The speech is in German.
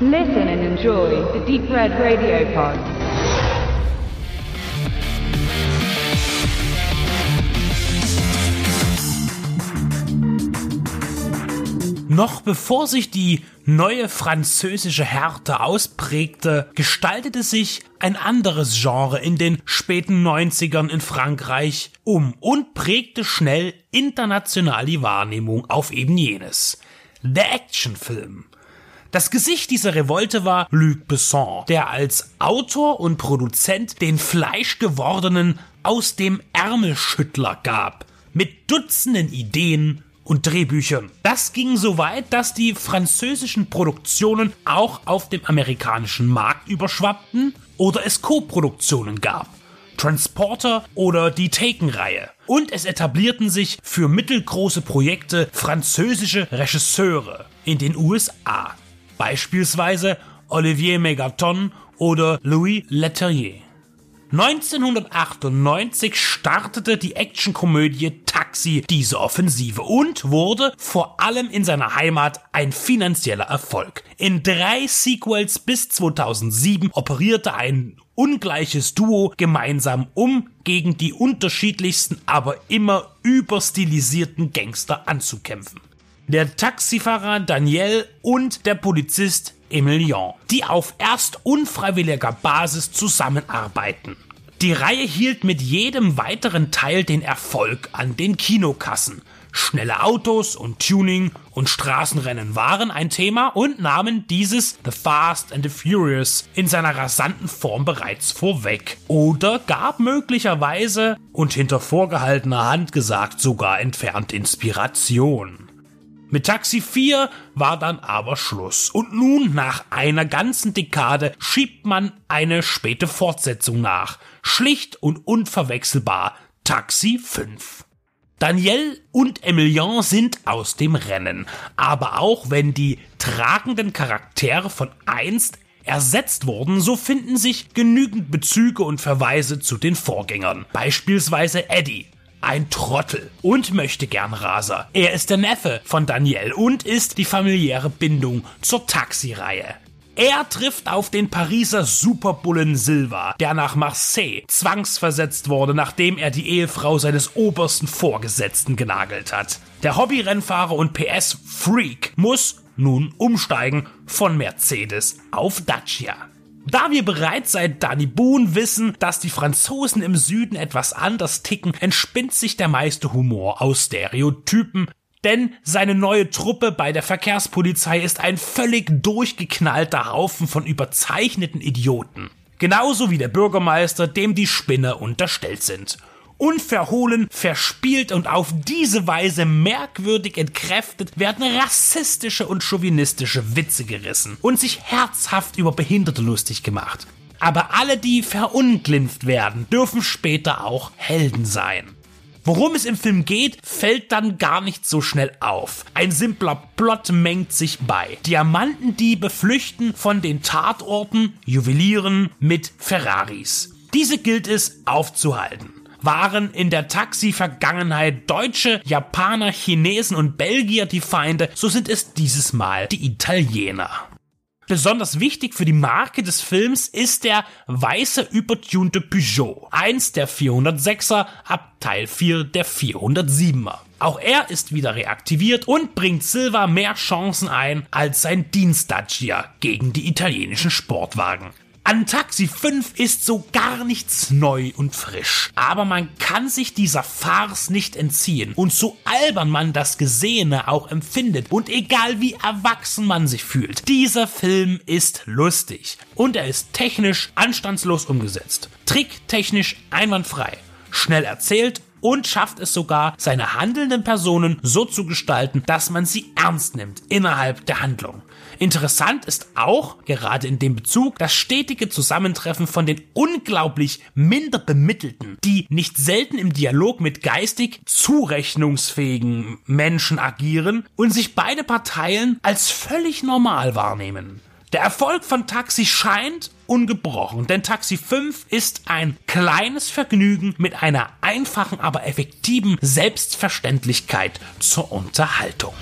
Listen and enjoy the Deep Red Radio Pod. Noch bevor sich die neue französische Härte ausprägte, gestaltete sich ein anderes Genre in den späten 90ern in Frankreich um und prägte schnell international die Wahrnehmung auf eben jenes. Der Actionfilm. Das Gesicht dieser Revolte war Luc Besson, der als Autor und Produzent den fleischgewordenen aus dem Ärmelschüttler gab, mit Dutzenden Ideen und Drehbüchern. Das ging so weit, dass die französischen Produktionen auch auf dem amerikanischen Markt überschwappten oder es Co-Produktionen gab. Transporter oder die Taken-Reihe. Und es etablierten sich für mittelgroße Projekte französische Regisseure in den USA. Beispielsweise Olivier Megaton oder Louis Leterrier. 1998 startete die Actionkomödie Taxi diese Offensive und wurde vor allem in seiner Heimat ein finanzieller Erfolg. In drei Sequels bis 2007 operierte ein ungleiches Duo gemeinsam, um gegen die unterschiedlichsten, aber immer überstilisierten Gangster anzukämpfen. Der Taxifahrer Daniel und der Polizist Emilien, die auf erst unfreiwilliger Basis zusammenarbeiten. Die Reihe hielt mit jedem weiteren Teil den Erfolg an den Kinokassen. Schnelle Autos und Tuning und Straßenrennen waren ein Thema und nahmen dieses The Fast and the Furious in seiner rasanten Form bereits vorweg. Oder gab möglicherweise und hinter vorgehaltener Hand gesagt sogar entfernt Inspiration. Mit Taxi 4 war dann aber Schluss. Und nun, nach einer ganzen Dekade, schiebt man eine späte Fortsetzung nach. Schlicht und unverwechselbar. Taxi 5. Daniel und Emilien sind aus dem Rennen. Aber auch wenn die tragenden Charaktere von einst ersetzt wurden, so finden sich genügend Bezüge und Verweise zu den Vorgängern. Beispielsweise Eddie, ein Trottel und möchte gern Raser. Er ist der Neffe von Daniel und ist die familiäre Bindung zur Taxireihe. Er trifft auf den Pariser Superbullen Silva, der nach Marseille zwangsversetzt wurde, nachdem er die Ehefrau seines obersten Vorgesetzten genagelt hat. Der Hobbyrennfahrer und PS-Freak muss nun umsteigen von Mercedes auf Dacia. Da wir bereits seit Danny Boone wissen, dass die Franzosen im Süden etwas anders ticken, entspinnt sich der meiste Humor aus Stereotypen, denn seine neue Truppe bei der Verkehrspolizei ist ein völlig durchgeknallter Haufen von überzeichneten Idioten. Genauso wie der Bürgermeister, dem die Spinne unterstellt sind unverhohlen, verspielt und auf diese Weise merkwürdig entkräftet werden rassistische und chauvinistische Witze gerissen und sich herzhaft über Behinderte lustig gemacht. Aber alle, die verunglimpft werden, dürfen später auch Helden sein. Worum es im Film geht, fällt dann gar nicht so schnell auf. Ein simpler Plot mengt sich bei. Diamantendiebe flüchten von den Tatorten, juwelieren mit Ferraris. Diese gilt es aufzuhalten waren in der Taxi-Vergangenheit Deutsche, Japaner, Chinesen und Belgier die Feinde, so sind es dieses Mal die Italiener. Besonders wichtig für die Marke des Films ist der weiße übertunte Peugeot, eins der 406er ab Teil 4 der 407er. Auch er ist wieder reaktiviert und bringt Silva mehr Chancen ein als sein Dienstdacia gegen die italienischen Sportwagen. An Taxi 5 ist so gar nichts neu und frisch. Aber man kann sich dieser Farce nicht entziehen. Und so albern man das Gesehene auch empfindet und egal wie erwachsen man sich fühlt, dieser Film ist lustig. Und er ist technisch anstandslos umgesetzt. Tricktechnisch einwandfrei. Schnell erzählt und schafft es sogar, seine handelnden Personen so zu gestalten, dass man sie ernst nimmt innerhalb der Handlung. Interessant ist auch, gerade in dem Bezug, das stetige Zusammentreffen von den unglaublich minder bemittelten, die nicht selten im Dialog mit geistig zurechnungsfähigen Menschen agieren und sich beide Parteien als völlig normal wahrnehmen. Der Erfolg von Taxi scheint ungebrochen, denn Taxi 5 ist ein kleines Vergnügen mit einer einfachen, aber effektiven Selbstverständlichkeit zur Unterhaltung.